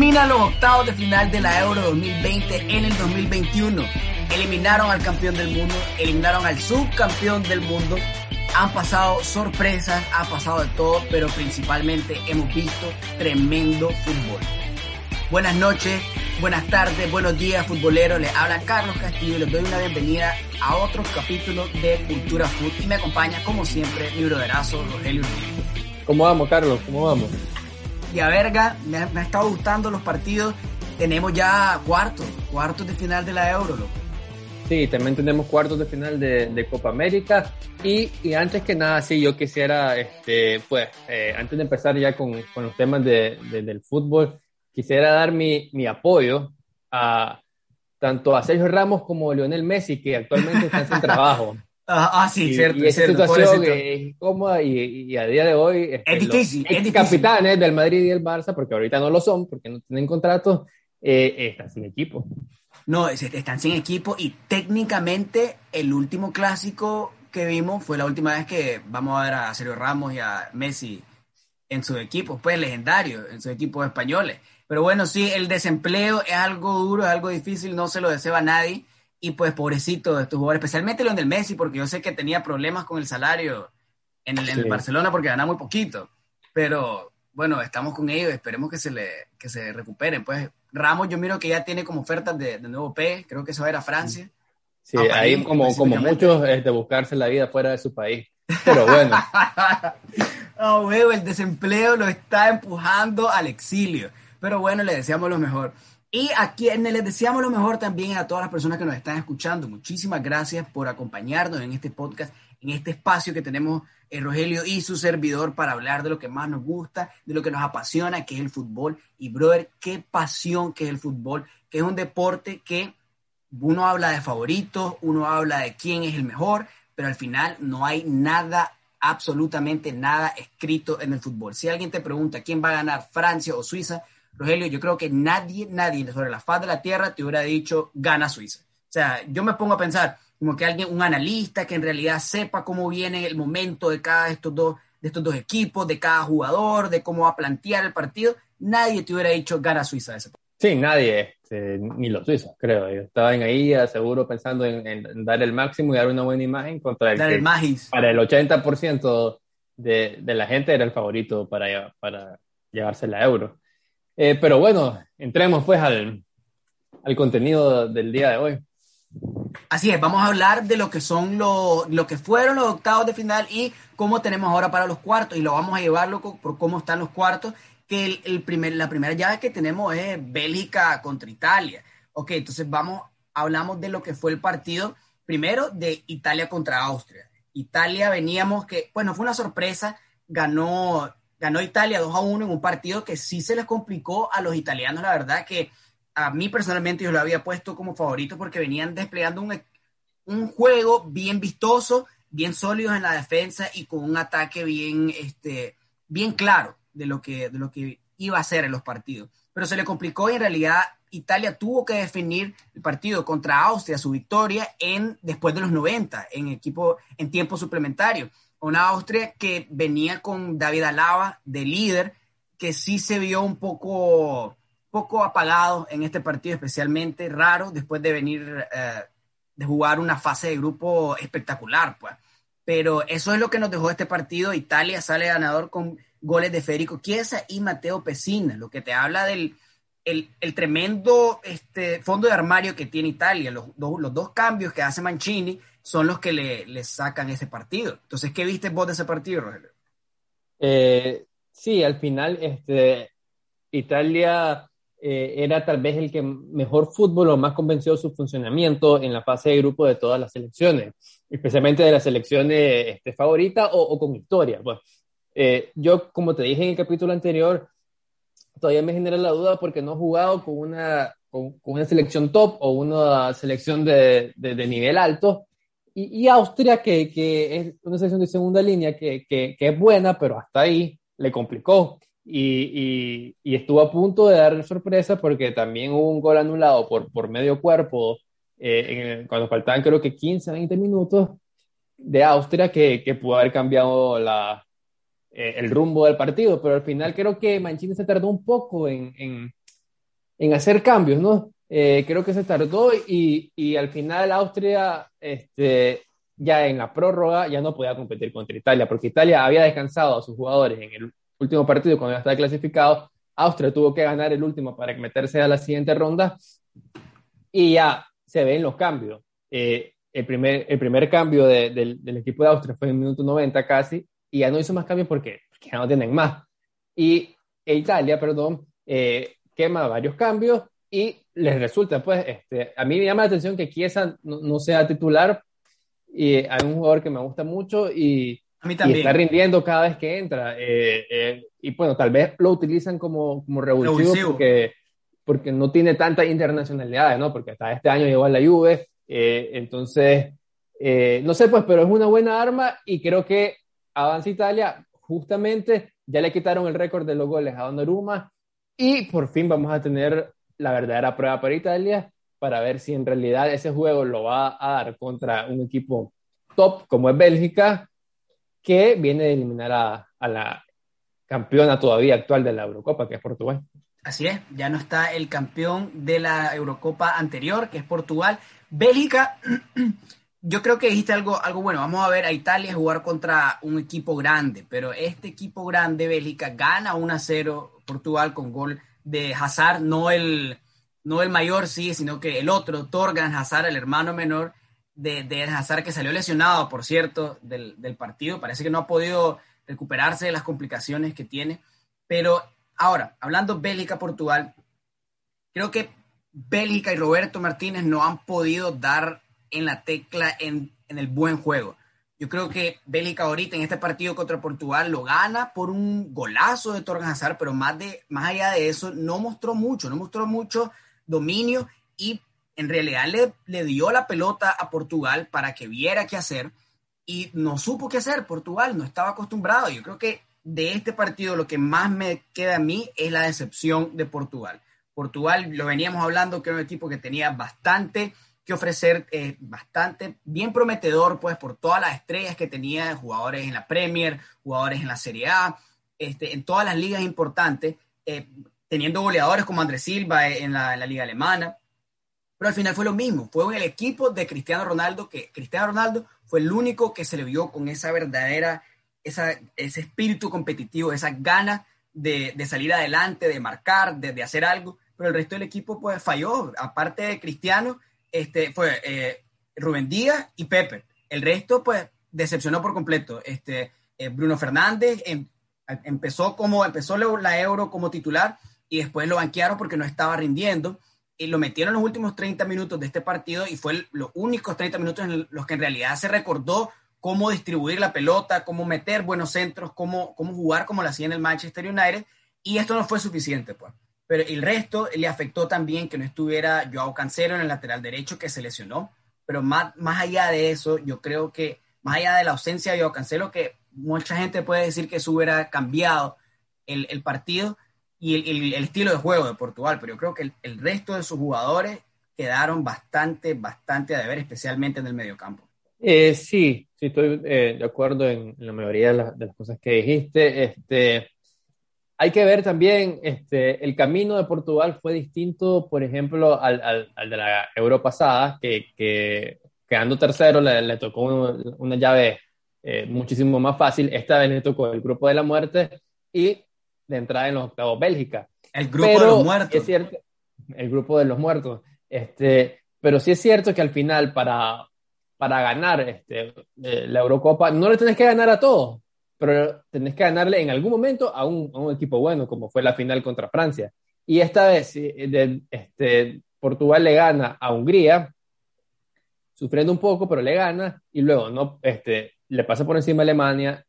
Termina los octavos de final de la Euro 2020 en el 2021. Eliminaron al campeón del mundo, eliminaron al subcampeón del mundo. Han pasado sorpresas, ha pasado de todo, pero principalmente hemos visto tremendo fútbol. Buenas noches, buenas tardes, buenos días futboleros. Les habla Carlos Castillo y les doy una bienvenida a otro capítulo de Cultura Food y me acompaña como siempre mi broderazo Rogelio ¿Cómo vamos, Carlos? ¿Cómo vamos? Y a verga, me ha, me ha, estado gustando los partidos. Tenemos ya cuartos, cuartos de final de la Euro, loco. Sí, también tenemos cuartos de final de, de Copa América. Y, y, antes que nada, sí, yo quisiera, este, pues, eh, antes de empezar ya con, con los temas de, de, del fútbol, quisiera dar mi, mi apoyo a tanto a Sergio Ramos como a Lionel Messi, que actualmente están sin trabajo. Ah, ah, sí, y, cierto. Y esa cierto, situación es cómoda y, y, a día de hoy este, es difícil, los es capitanes del Madrid y del Barça, porque ahorita no lo son, porque no tienen contrato, eh, están sin equipo. No, están sin equipo y técnicamente el último clásico que vimos fue la última vez que vamos a ver a Sergio Ramos y a Messi en sus equipos, pues legendarios, en sus equipos españoles. Pero bueno, sí, el desempleo es algo duro, es algo difícil, no se lo desea a nadie y pues pobrecito de estos jugadores, especialmente Lionel Messi, porque yo sé que tenía problemas con el salario en el, sí. en el Barcelona porque ganaba muy poquito, pero bueno, estamos con ellos, esperemos que se le que se recuperen. Pues Ramos yo miro que ya tiene como ofertas de, de nuevo P, creo que se va a ir a Francia. Sí, a ahí como, como muchos es de buscarse la vida fuera de su país, pero bueno. oh, huevo, el desempleo lo está empujando al exilio, pero bueno, le deseamos lo mejor. Y a quienes les deseamos lo mejor también a todas las personas que nos están escuchando. Muchísimas gracias por acompañarnos en este podcast, en este espacio que tenemos eh, Rogelio y su servidor para hablar de lo que más nos gusta, de lo que nos apasiona, que es el fútbol. Y, brother, qué pasión que es el fútbol, que es un deporte que uno habla de favoritos, uno habla de quién es el mejor, pero al final no hay nada, absolutamente nada escrito en el fútbol. Si alguien te pregunta quién va a ganar, Francia o Suiza, Rogelio, yo creo que nadie, nadie sobre la faz de la tierra te hubiera dicho gana Suiza. O sea, yo me pongo a pensar como que alguien, un analista que en realidad sepa cómo viene el momento de cada de estos dos, de estos dos equipos, de cada jugador, de cómo va a plantear el partido, nadie te hubiera dicho gana Suiza ese Sí, nadie, este, ni los suizos, creo. Estaban ahí seguro pensando en, en, dar el máximo y dar una buena imagen contra el, dar el magis. para el 80% de, de la gente era el favorito para, para llevarse la euro. Eh, pero bueno, entremos pues al, al, contenido del día de hoy. Así es, vamos a hablar de lo que son lo, lo que fueron los octavos de final y cómo tenemos ahora para los cuartos y lo vamos a llevarlo por cómo están los cuartos, que el, primer, la primera llave que tenemos es Bélgica contra Italia. Ok, entonces vamos, hablamos de lo que fue el partido primero de Italia contra Austria. Italia veníamos que, bueno, fue una sorpresa, ganó ganó Italia 2 a 1 en un partido que sí se les complicó a los italianos, la verdad que a mí personalmente yo lo había puesto como favorito porque venían desplegando un, un juego bien vistoso, bien sólidos en la defensa y con un ataque bien, este, bien claro de lo, que, de lo que iba a ser en los partidos. Pero se le complicó y en realidad Italia tuvo que definir el partido contra Austria, su victoria, en, después de los 90, en, equipo, en tiempo suplementario una Austria que venía con David Alaba de líder, que sí se vio un poco, poco apagado en este partido, especialmente raro después de venir, eh, de jugar una fase de grupo espectacular, pues. Pero eso es lo que nos dejó este partido. Italia sale ganador con goles de Federico Chiesa y Mateo Pesina, lo que te habla del el, el tremendo este, fondo de armario que tiene Italia, los, dos, los dos cambios que hace Mancini son los que le, le, sacan ese partido. Entonces, ¿qué viste vos de ese partido, Rogelio? Eh, sí, al final este, Italia eh, era tal vez el que mejor fútbol o más convenció su funcionamiento en la fase de grupo de todas las selecciones, especialmente de las selecciones este, favoritas o, o, con historia. Pues. Eh, yo, como te dije en el capítulo anterior, todavía me genera la duda porque no he jugado con una, con, una selección top o una selección de, de, de nivel alto y, y Austria, que, que, es una selección de segunda línea que, que, que, es buena, pero hasta ahí le complicó. Y, y, y, estuvo a punto de dar sorpresa porque también hubo un gol anulado por, por medio cuerpo eh, en, cuando faltaban creo que 15, 20 minutos de Austria que, que pudo haber cambiado la, eh, el rumbo del partido, pero al final creo que Mancini se tardó un poco en, en, en hacer cambios, ¿no? Eh, creo que se tardó y, y, al final Austria, este, ya en la prórroga, ya no podía competir contra Italia, porque Italia había descansado a sus jugadores en el último partido cuando ya estaba clasificado. Austria tuvo que ganar el último para meterse a la siguiente ronda y ya se ven los cambios. Eh, el, primer, el primer cambio del, del, equipo de Austria fue en el minuto 90 casi y ya no hizo más cambios porque, porque ya no tienen más. Y Italia, perdón, eh, quema varios cambios y les resulta, pues, este, a mí me llama la atención que Chiesa no, sea titular y hay un jugador que me gusta mucho y, está rindiendo cada vez que entra. Eh, eh, y bueno, tal vez lo utilizan como, como revulsivo, Porque, porque no tiene tanta internacionalidad, ¿no? Porque hasta este año llegó a la Juve, eh, entonces, no sé, pues, pero es una buena arma y creo que avanza Italia justamente, ya le quitaron el récord de los goles a Donnarumma y por fin vamos a tener la verdadera prueba para Italia para ver si en realidad ese juego lo va a dar contra un equipo top como es Bélgica, que viene de eliminar a, a la campeona todavía actual de la Eurocopa, que es Portugal. Así es, ya no está el campeón de la Eurocopa anterior, que es Portugal. Bélgica, yo creo que dijiste algo, algo bueno. Vamos a ver a Italia jugar contra un equipo grande, pero este equipo grande, Bélgica, gana 1 a 0 Portugal con gol de Hazard, no el, no el mayor, sí, sino que el otro, Torgan Hazard, el hermano menor de, de Hazard, que salió lesionado, por cierto, del, partido. Parece que no ha podido recuperarse de las complicaciones que tiene. Pero ahora, hablando Bélgica-Portugal, creo que Bélgica y Roberto Martínez no han podido dar en la tecla en, en el buen juego. Yo creo que Bélgica ahorita en este partido contra Portugal lo gana por un golazo de Torgan Hazard, pero más, de, más allá de eso no mostró mucho, no mostró mucho dominio y en realidad le, le dio la pelota a Portugal para que viera qué hacer y no supo qué hacer. Portugal no estaba acostumbrado. Yo creo que de este partido lo que más me queda a mí es la decepción de Portugal. Portugal, lo veníamos hablando, que era un equipo que tenía bastante que ofrecer eh, bastante bien prometedor, pues por todas las estrellas que tenía, jugadores en la Premier, jugadores en la Serie A, este, en todas las ligas importantes, eh, teniendo goleadores como Andrés Silva en la, liga alemana. Pero al final fue lo mismo, fue el equipo de Cristiano Ronaldo, que Cristiano Ronaldo fue el único que se le vio con esa verdadera, esa, ese espíritu competitivo, esa gana de, de salir adelante, de marcar, de, de hacer algo, pero el resto del equipo pues falló, aparte de Cristiano, este, fue eh, Rubén Díaz y Pepe. El resto, pues, decepcionó por completo. Este, eh, Bruno Fernández em, empezó, como, empezó la Euro como titular y después lo banquearon porque no estaba rindiendo. Y lo metieron los últimos 30 minutos de este partido y fue los únicos 30 minutos en los que en realidad se recordó cómo distribuir la pelota, cómo meter buenos centros, cómo, cómo jugar como lo hacía en el Manchester United. Y esto no fue suficiente, pues pero el resto le afectó también que no estuviera Joao Cancelo en el lateral derecho que se lesionó, pero más, más allá de eso, yo creo que más allá de la ausencia de Joao Cancelo, que mucha gente puede decir que eso hubiera cambiado el, el partido y el, el, estilo de juego de Portugal, pero yo creo que el, resto de sus jugadores quedaron bastante, bastante a deber, especialmente en el mediocampo. Eh, sí, sí, estoy eh, de acuerdo en, la mayoría de las, de las, cosas que dijiste. Este, hay que ver también, este, el camino de Portugal fue distinto, por ejemplo, al, al, de la Euro pasada, que, que quedando tercero le, le tocó una llave eh, muchísimo más fácil. Esta vez le tocó el grupo de la muerte y de entrada en los octavos Bélgica. El grupo de los muertos. Es cierto, el grupo de los muertos. Este, pero sí es cierto que al final, para, para ganar este, eh, la Eurocopa, no le tenés que ganar a todos pero tenés que ganarle en algún momento a un, equipo bueno, como fue la final contra Francia. Y esta vez este, Portugal le gana a Hungría, sufriendo un poco, pero le gana, y luego no, este, le pasa por encima a Alemania,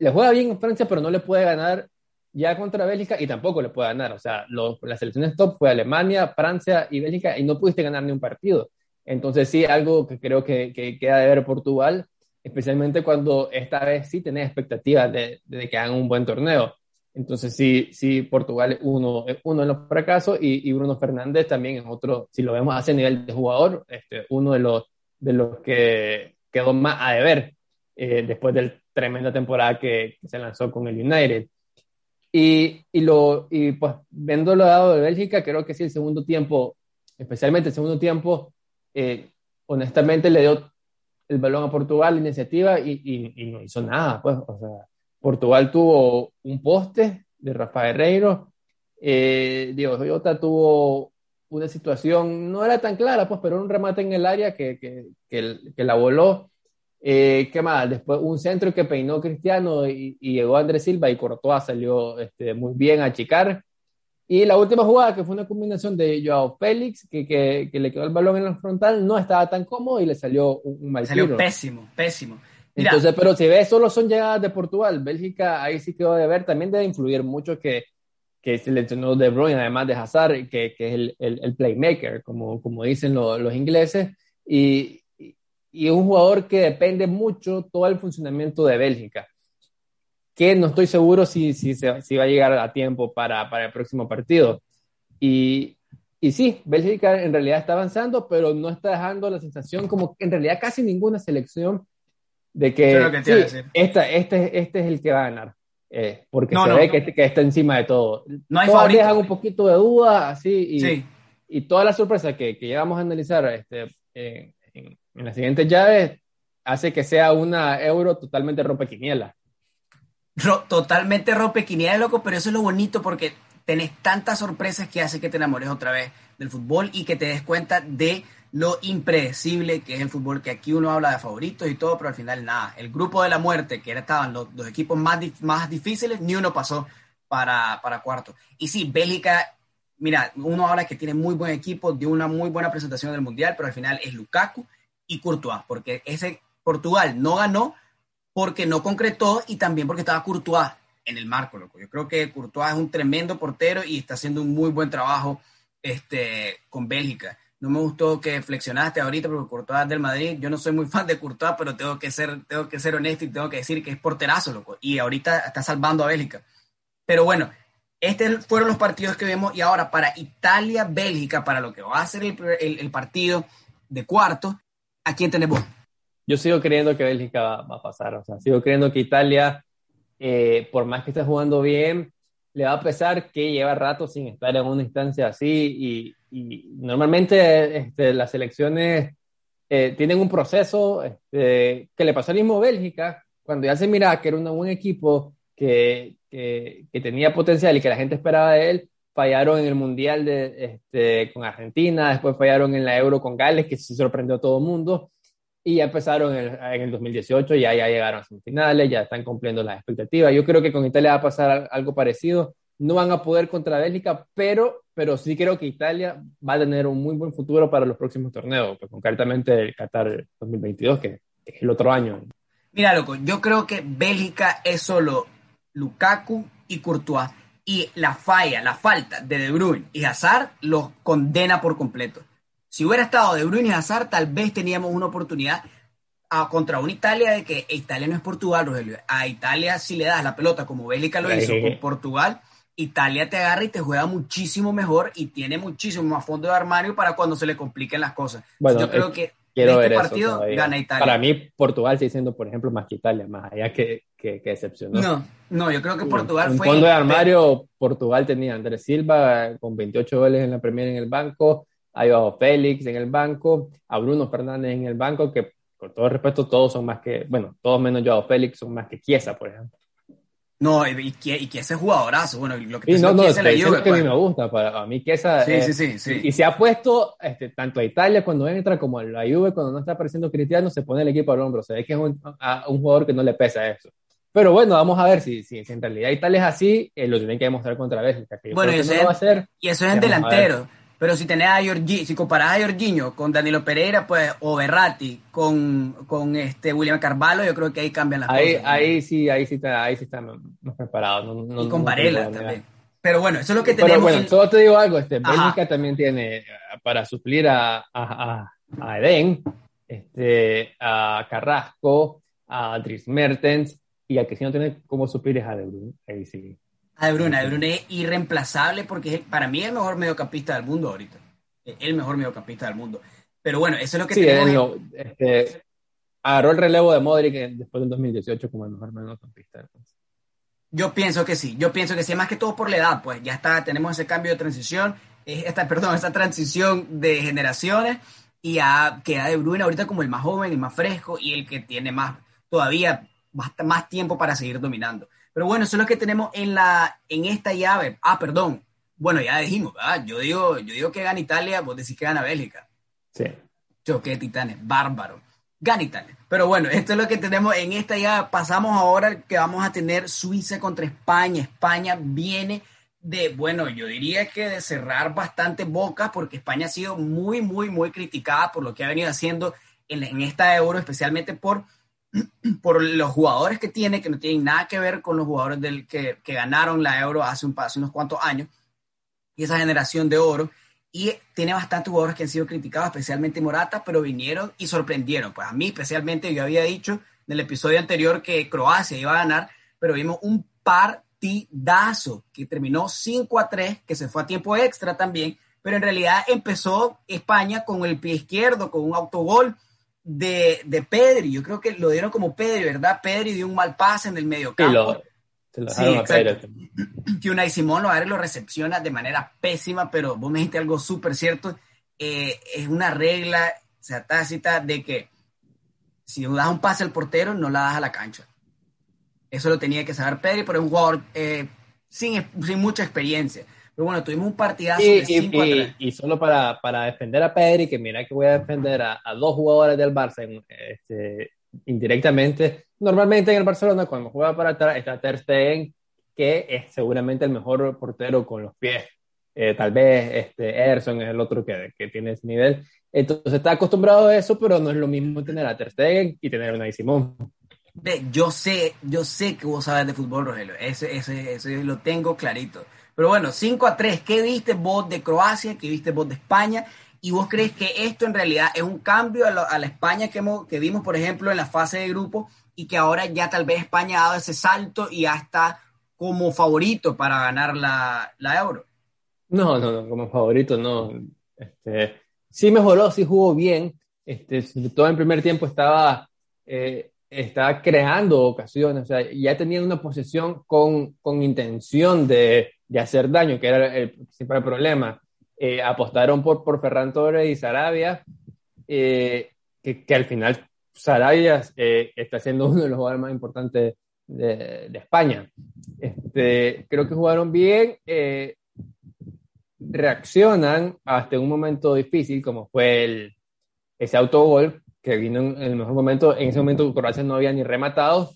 le juega bien en Francia, pero no le puede ganar ya contra Bélgica y tampoco le puede ganar. O sea, las selecciones top fue Alemania, Francia y Bélgica y no pudiste ganar ni un partido. Entonces sí, algo que creo que, que queda de ver Portugal especialmente cuando esta vez sí tenés expectativas de, de, que hagan un buen torneo. Entonces sí, sí Portugal es uno, uno de los fracasos y, y, Bruno Fernández también es otro, si lo vemos a ese nivel de jugador, este, uno de los, de los que quedó más a deber eh, después de la tremenda temporada que, se lanzó con el United. Y, y, lo, y pues viendo lo lado de Bélgica, creo que sí, el segundo tiempo, especialmente el segundo tiempo, eh, honestamente le dio el balón a Portugal, iniciativa, y, y, no hizo nada. Pues, o sea, Portugal tuvo un poste de Rafael Herreiro, eh, Diego Jota tuvo una situación, no era tan clara, pues, pero un remate en el área que, que, que, la voló. Eh, ¿Qué más? Después un centro que peinó Cristiano y, llegó Andrés Silva y Courtois salió este, muy bien a achicar. Y la última jugada, que fue una combinación de Joao Félix, que, que, que, le quedó el balón en la frontal, no estaba tan cómodo y le salió un, mal Salió pésimo, pésimo. Entonces, pero si ves, solo son llegadas de Portugal. Bélgica, ahí sí quedó de ver. También debe influir mucho que que seleccionó De Bruyne, además de Hazard, que, que es el, el, playmaker, como, como dicen los ingleses, y, y un jugador que depende mucho todo el funcionamiento de Bélgica, que no estoy seguro si, si, si va a llegar a tiempo para, para el próximo partido. Y, y sí, Bélgica en realidad está avanzando, pero no está dejando la sensación como que en realidad casi ninguna selección de que, esta, este, este es el que va a ganar. Eh, porque se ve que, que, está encima de todo. No hay Todas dejan un poquito de duda, así, y, y toda la sorpresa que, que vamos a analizar este, en, en, las siguientes llaves hace que sea una euro totalmente rompequiniela. Totalmente rompequiniela, loco, pero eso es lo bonito porque tenés tantas sorpresas que hace que te enamores otra vez del fútbol y que te des cuenta de lo impredecible que es el fútbol, que aquí uno habla de favoritos y todo, pero al final nada. El grupo de la muerte, que estaban los, los equipos más, más difíciles, ni uno pasó para, para cuarto. Y sí, Bélgica, mira, uno habla que tiene muy buen equipo, dio una muy buena presentación del Mundial, pero al final es Lukaku y Courtois, porque ese Portugal no ganó porque no concretó y también porque estaba Courtois en el marco, loco. Yo creo que Courtois es un tremendo portero y está haciendo un muy buen trabajo este, con Bélgica. No me gustó que flexionaste ahorita porque Courtois es del Madrid. Yo no soy muy fan de Courtois, pero tengo que ser, tengo que ser honesto y tengo que decir que es porterazo, loco. Y ahorita está salvando a Bélgica. Pero bueno, estos fueron los partidos que vemos. Y ahora para Italia-Bélgica, para lo que va a ser el, partido de cuarto, ¿a quién tenemos? Yo sigo creyendo que Bélgica va, a pasar. O sea, sigo creyendo que Italia, eh, por más que esté jugando bien, le va a pesar que lleva rato sin estar en una instancia así y, normalmente este, las selecciones eh, tienen un proceso este, que le pasó al mismo Bélgica, cuando ya se miraba que era un buen equipo, que, que, que, tenía potencial y que la gente esperaba de él, fallaron en el Mundial de, este, con Argentina, después fallaron en la Euro con Gales, que se sorprendió a todo el mundo, y ya empezaron en el, en el 2018, ya, ya llegaron a semifinales, ya están cumpliendo las expectativas. Yo creo que con Italia va a pasar algo parecido no van a poder contra Bélgica, pero, pero sí creo que Italia va a tener un muy buen futuro para los próximos torneos, pues, concretamente el Qatar 2022, que es el otro año. Mira, loco, yo creo que Bélgica es solo Lukaku y Courtois, y la falla, la falta de De Bruyne y Hazard los condena por completo. Si hubiera estado De Bruyne y Hazard, tal vez teníamos una oportunidad a, contra una Italia de que Italia no es Portugal, Rogelio. A Italia, si le das la pelota como Bélgica lo hizo con Portugal, Italia te agarra y te juega muchísimo mejor y tiene muchísimo más fondo de armario para cuando se le compliquen las cosas. Bueno, Yo creo que quiero este partido gana Italia. Para mí, Portugal sigue siendo, por ejemplo, más que Italia, más allá que, que, que excepcionó. No, no, yo creo que Portugal fue. fondo de armario, Portugal tenía Andrés Silva con 28 goles en la Premier en el banco, a Joao Félix en el banco, a Bruno Fernández en el banco, que con todo respeto, todos son más que, bueno, todos menos Joao Félix son más que Chiesa, por ejemplo. No, y y ese jugadorazo, bueno, lo que te no, no, es la Juve, que a mí pues. me gusta, para a mí que esa... Sí, sí, sí, sí. Y, se ha puesto este, tanto a Italia cuando entra como a la Juve cuando no está apareciendo Cristiano, se pone el equipo al hombro, se ve que es un, un jugador que no le pesa eso. Pero bueno, vamos a ver si, si, en realidad Italia es así, eh, lo tienen que demostrar contra Bélgica. bueno, y, va a ser, y eso es en delantero. Pero si tenés a Giorgi, si comparás a Jorginho con Danilo Pereira, pues, o Berratti con, con este William Carvalho, yo creo que ahí cambian las ahí, cosas. Ahí sí, ahí sí está, ahí sí está más preparado. y con Varela también. Pero bueno, eso es lo que tenemos. Pero bueno, solo te digo algo, este, Bélgica también tiene, para suplir a, a, a, Eden, este, a Carrasco, a Dries Mertens, y a que si no tiene cómo suplir es a De Bruyne. Ahí sí. A De Bruyne, De Bruyne es irreemplazable porque es para mí el mejor mediocampista del mundo ahorita. El mejor mediocampista del mundo. Pero bueno, eso es lo que sí, tenemos. este, agarró el relevo de Modric después del 2018 como el mejor mediocampista. Yo pienso que sí, yo pienso que sí, más que todo por la edad, pues ya está, tenemos ese cambio de transición, esta, perdón, esta transición de generaciones y ya queda De Bruyne ahorita como el más joven, el más fresco y el que tiene más, todavía más tiempo para seguir dominando. Pero bueno, eso es lo que tenemos en, la, en esta llave. Ah, perdón. Bueno, ya dijimos, ¿verdad? Yo digo, yo digo que gana Italia, vos decís que gana Bélgica. Sí. Yo, qué titanes, bárbaro. Gana Italia. Pero bueno, esto es lo que tenemos en esta llave. Pasamos ahora que vamos a tener Suiza contra España. España viene de, bueno, yo diría que de cerrar bastante bocas porque España ha sido muy, muy, muy criticada por lo que ha venido haciendo en, en esta euro, especialmente por por los jugadores que tiene, que no tienen nada que ver con los jugadores del, que, que ganaron la Euro hace, un, hace unos cuantos años, y esa generación de oro. Y tiene bastantes jugadores que han sido criticados, especialmente Morata, pero vinieron y sorprendieron. Pues a mí, especialmente, yo había dicho en el episodio anterior que Croacia iba a ganar, pero vimos un partidazo que terminó 5 a 3, que se fue a tiempo extra también, pero en realidad empezó España con el pie izquierdo, con un autogol de, de Pedri. Yo creo que lo dieron como Pedri, ¿verdad? Pedri dio un mal pase en el medio campo. Sí, exacto. Que Unai Simón lo, lo recepciona de manera pésima, pero vos me dijiste algo súper cierto. Eh, es una regla o sea, tácita de que si das un pase al portero, no la das a la cancha. Eso lo tenía que saber Pedri, pero es un jugador eh, sin, sin mucha experiencia. Pero bueno, tuvimos un partidazo y, de 5 y, solo para, para, defender a Pedri, que mira que voy a defender a, dos jugadores del Barça este, indirectamente. Normalmente en el Barcelona, cuando juega para atrás, está Ter Stegen, que es seguramente el mejor portero con los pies. Eh, tal vez este, Ederson es el otro que, que, tiene ese nivel. Entonces está acostumbrado a eso, pero no es lo mismo tener a Ter Stegen y tener a Unai Simón. Yo sé, yo sé que vos sabes de fútbol, Rogelio. Ese, ese, ese lo tengo clarito. Pero bueno, 5 a 3. ¿Qué viste vos de Croacia? ¿Qué viste vos de España? ¿Y vos crees que esto en realidad es un cambio a, la España que, hemos, que vimos, por ejemplo, en la fase de grupo y que ahora ya tal vez España ha dado ese salto y ya está como favorito para ganar la, Euro? No, no, no, como favorito no. Este, sí mejoró, sí jugó bien. Este, todo el primer tiempo estaba, eh, estaba creando ocasiones, o sea, ya tenían una posesión con, con intención de, de hacer daño, que era el principal problema. Eh, apostaron por, por Ferran Torres y Sarabia, eh, que, que, al final Sarabia eh, está siendo uno de los jugadores más importantes de, de España. Este, creo que jugaron bien, reaccionan hasta un momento difícil, como fue el, ese autogol, que vino en el mejor momento. En ese momento Croacia no había ni rematado,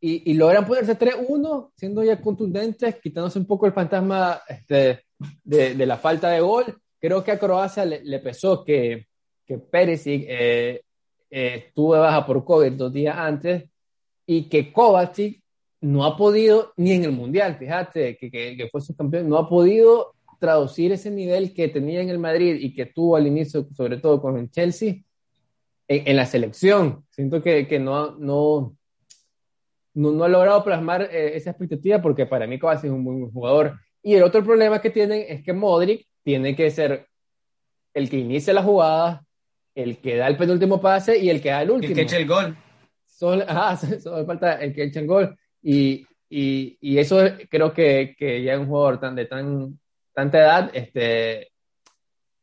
y, logran ponerse 3-1, siendo ya contundentes, quitándose un poco el fantasma este, de, de, la falta de gol. Creo que a Croacia le, pesó que, que Perisic eh, eh, estuvo de baja por COVID dos días antes y que Kovacic no ha podido, ni en el Mundial, fíjate, que, que, que fue su campeón, no ha podido traducir ese nivel que tenía en el Madrid y que tuvo al inicio, sobre todo con el Chelsea, en, en la selección. Siento que, que no, no, no, no ha logrado plasmar eh, esa expectativa porque para mí Kovacic es un buen jugador. Y el otro problema que tienen es que Modric tiene que ser el que inicia la jugada, el que da el penúltimo pase y el que da el último. El que eche el gol. Solo, solo falta el que eche el gol. Y, y, y eso creo que, que, ya un jugador tan, de tan, tanta edad este,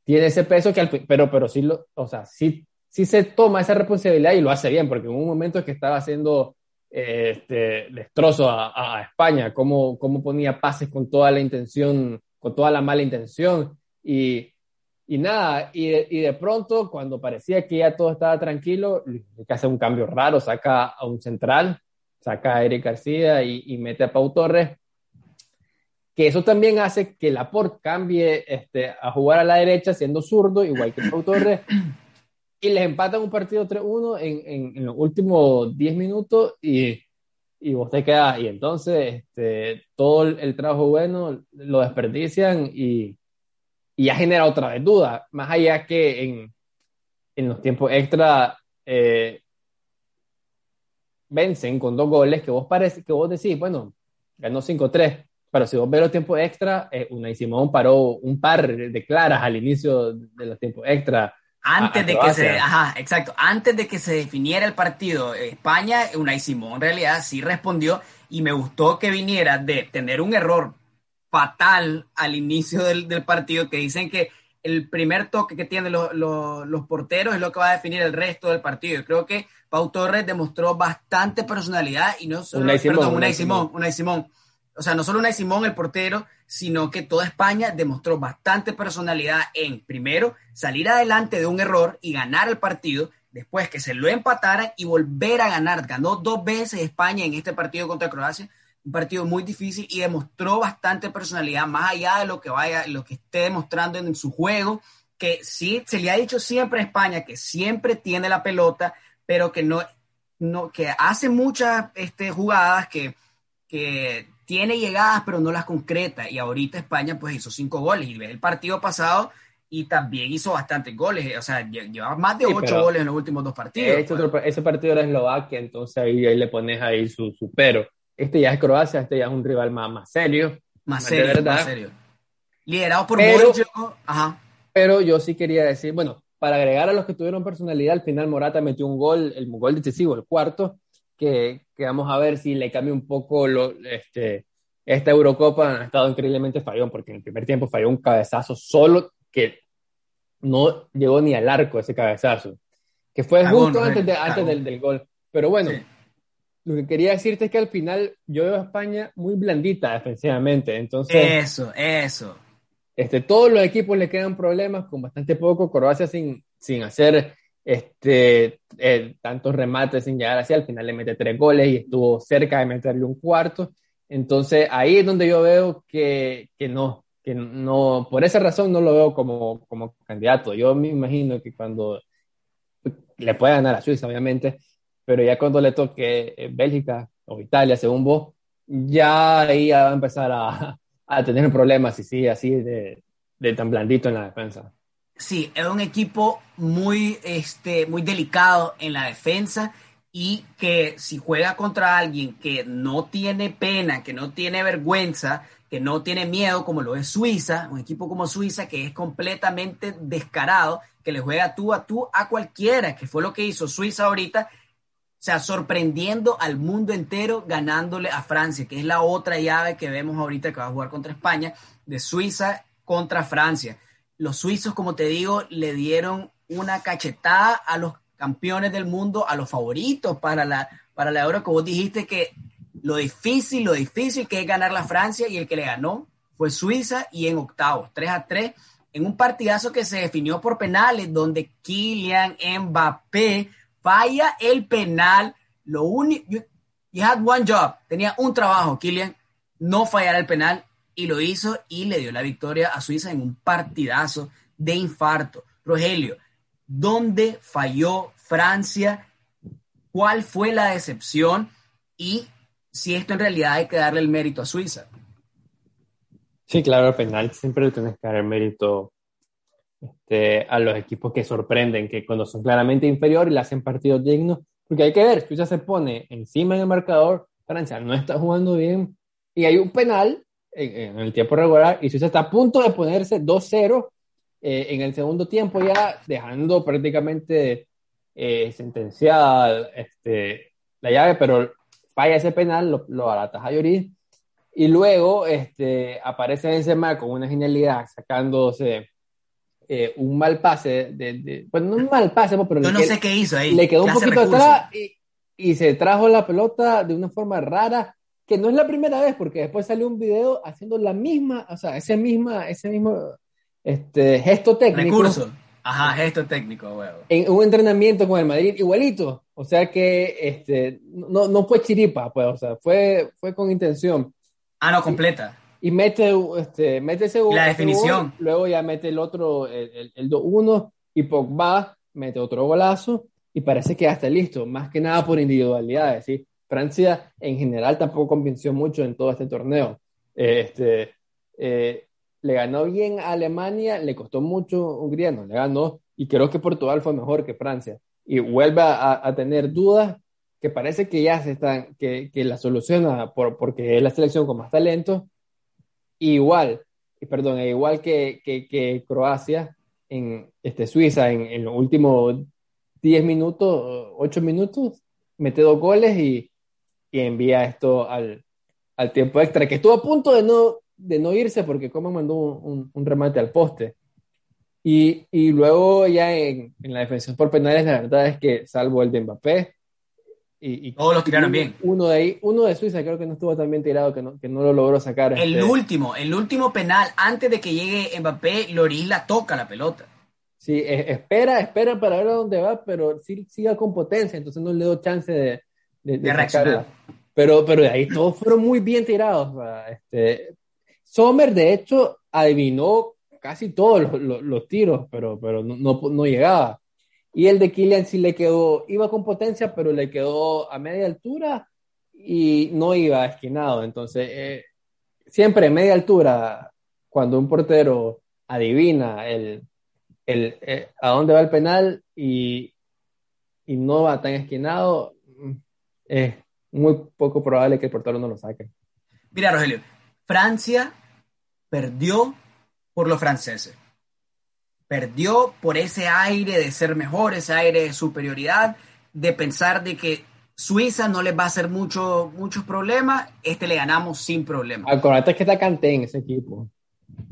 tiene ese peso que pero, pero sí, lo, o sea, sí, sí se toma esa responsabilidad y lo hace bien, porque en un momento es que estaba haciendo este, destrozo a, a, España, cómo, cómo ponía pases con toda la intención, con toda la mala intención. Y, y nada, y de, y de, pronto, cuando parecía que ya todo estaba tranquilo, que hace un cambio raro, saca a un central, saca a Eric García y, y mete a Pau Torres, que eso también hace que Laporte cambie este, a jugar a la derecha siendo zurdo, igual que Pau Torres, y les empatan un partido 3-1 en, en, en, los últimos 10 minutos y, y vos te quedas. Y entonces este, todo el, trabajo bueno lo desperdician y, y ya genera otra vez duda. Más allá que en, en los tiempos extra eh, vencen con dos goles que vos, parece, que vos decís, bueno, ganó 5-3. Pero si vos ves los tiempos extra, eh, Unai Simón paró un par de claras al inicio de los tiempos extra antes de que se, ajá, exacto, antes de que se definiera el partido, España, Unai Simón en realidad sí respondió y me gustó que viniera de tener un error fatal al inicio del, del partido, que dicen que el primer toque que tienen los porteros es lo que va a definir el resto del partido. Creo que Pau Torres demostró bastante personalidad y no solo, perdón, Unai Simón, Simón. O sea, no solo Unai Simón, el portero, sino que toda España demostró bastante personalidad en, primero, salir adelante de un error y ganar el partido, después que se lo empataran y volver a ganar. Ganó dos veces España en este partido contra Croacia un partido muy difícil y demostró bastante personalidad, más allá de lo que vaya, lo que esté demostrando en su juego, que sí, se le ha dicho siempre a España que siempre tiene la pelota, pero que no, no que hace muchas este, jugadas que, que tiene llegadas, pero no las concreta. Y ahorita España pues hizo cinco goles y ves el partido pasado y también hizo bastantes goles. O sea, lleva más de ocho goles en los últimos dos partidos. Ese, pues. ese partido era Eslovaquia, entonces ahí, ahí le pones ahí su, su pero. Este ya es Croacia, este ya es un rival más, más serio. Más serio, verdad. más serio. Liderado por pero, Ajá. Pero yo sí quería decir, bueno, para agregar a los que tuvieron personalidad, al final Morata metió un gol, el gol decisivo, el cuarto, que, que vamos a ver si le cambia un poco lo, este, esta Eurocopa. Ha estado increíblemente fallón, porque en el primer tiempo falló un cabezazo solo que no llegó ni al arco ese cabezazo, que fue justo antes, de, antes del, del, gol. Pero bueno, lo que quería decirte es que al final yo veo a España muy blandita defensivamente. Entonces, eso, eso. Este, todos los equipos le quedan problemas con bastante poco. Croacia sin, sin hacer este, eh, tantos remates, sin llegar así. Al final le mete tres goles y estuvo cerca de meterle un cuarto. Entonces ahí es donde yo veo que, que no, que no, por esa razón no lo veo como, como candidato. Yo me imagino que cuando le pueda ganar a Suiza, obviamente, pero ya cuando le toque eh, Bélgica o Italia, según vos, ya ahí va a empezar a, a tener problemas y sí, así de, de, tan blandito en la defensa. Sí, es un equipo muy, este, muy delicado en la defensa y que si juega contra alguien que no tiene pena, que no tiene vergüenza, que no tiene miedo, como lo es Suiza, un equipo como Suiza que es completamente descarado, que le juega tú a tú a cualquiera, que fue lo que hizo Suiza ahorita o sea, sorprendiendo al mundo entero, ganándole a Francia, que es la otra llave que vemos ahorita que va a jugar contra España, de Suiza contra Francia. Los suizos, como te digo, le dieron una cachetada a los campeones del mundo, a los favoritos para la, para la Euro, que vos dijiste que lo difícil, lo difícil que es ganar la Francia y el que le ganó fue Suiza y en octavos, 3 a 3, en un partidazo que se definió por penales, donde Kylian Mbappé falla el penal. Lo único, you, had one job, tenía un trabajo, Kylian, no fallar el penal y lo hizo y le dio la victoria a Suiza en un partidazo de infarto. Rogelio, ¿dónde falló Francia? ¿Cuál fue la decepción? Y si esto en realidad hay que darle el mérito a Suiza. Sí, claro, el penal siempre le tienes que dar el mérito este, a los equipos que sorprenden, que cuando son claramente inferiores le hacen partidos dignos, porque hay que ver, Suiza se pone encima en el marcador, Francia no está jugando bien, y hay un penal en, el tiempo regular, y Suiza está a punto de ponerse 2-0 eh, en el segundo tiempo ya, dejando prácticamente eh, sentenciada este, la llave, pero falla ese penal, lo, lo a Lloris, y luego este, aparece Benzema con una genialidad, sacándose eh, un mal pase, de, bueno, no un mal pase, pero no sé qué hizo ahí. Le quedó un poquito atrás y, se trajo la pelota de una forma rara, que no es la primera vez, porque después salió un video haciendo la misma, o sea, ese, misma, ese mismo este, gesto técnico. Recurso. Ajá, gesto técnico, huevo. En un entrenamiento con el Madrid, igualito. O sea que este, no, no fue chiripa, pues, o sea, fue, fue con intención. Ah, no, completa y mete, este, mete ese La definición. luego ya mete el otro, el, el, 2-1, y Pogba mete otro golazo, y parece que ya está listo, más que nada por individualidades, ¿sí? Francia en general tampoco convenció mucho en todo este torneo. este, eh, le ganó bien a Alemania, le costó mucho Hungría, no le ganó, y creo que Portugal fue mejor que Francia. Y vuelve a, tener dudas que parece que ya se están, que, que la soluciona por, porque es la selección con más talento, igual, perdón, igual que, que, Croacia, en este, Suiza, en, en los últimos 10 minutos, 8 minutos, mete dos goles y, envía esto al, al, tiempo extra, que estuvo a punto de no, de no irse porque como mandó un, un, remate al poste. Y, y luego ya en, en, la defensa por penales, la verdad es que salvo el de Mbappé, y, Todos los tiraron bien. Uno de ahí, uno de Suiza creo que no estuvo tan bien tirado que no, que no lo logró sacar. El este. último, el último penal, antes de que llegue Mbappé, Loris la toca la pelota. Sí, espera, espera para ver a dónde va, pero sí, siga con potencia, entonces no le doy chance de, de, reaccionar. Pero, pero de ahí todos fueron muy bien tirados. Este, Sommer, de hecho, adivinó casi todos los, los, tiros, pero, pero no, no, no llegaba. Y el de Kylian sí le quedó, iba con potencia, pero le quedó a media altura y no iba esquinado. Entonces, eh, siempre a media altura, cuando un portero adivina el, el, eh, a dónde va el penal y, y no va tan esquinado, es muy poco probable que el portero no lo saque. Mira, Rogelio, Francia perdió por los franceses perdió por ese aire de ser mejor, ese aire de superioridad, de pensar de que Suiza no les va a hacer mucho, muchos problemas, este le ganamos sin problemas. Acuérdate que está Canté en ese equipo.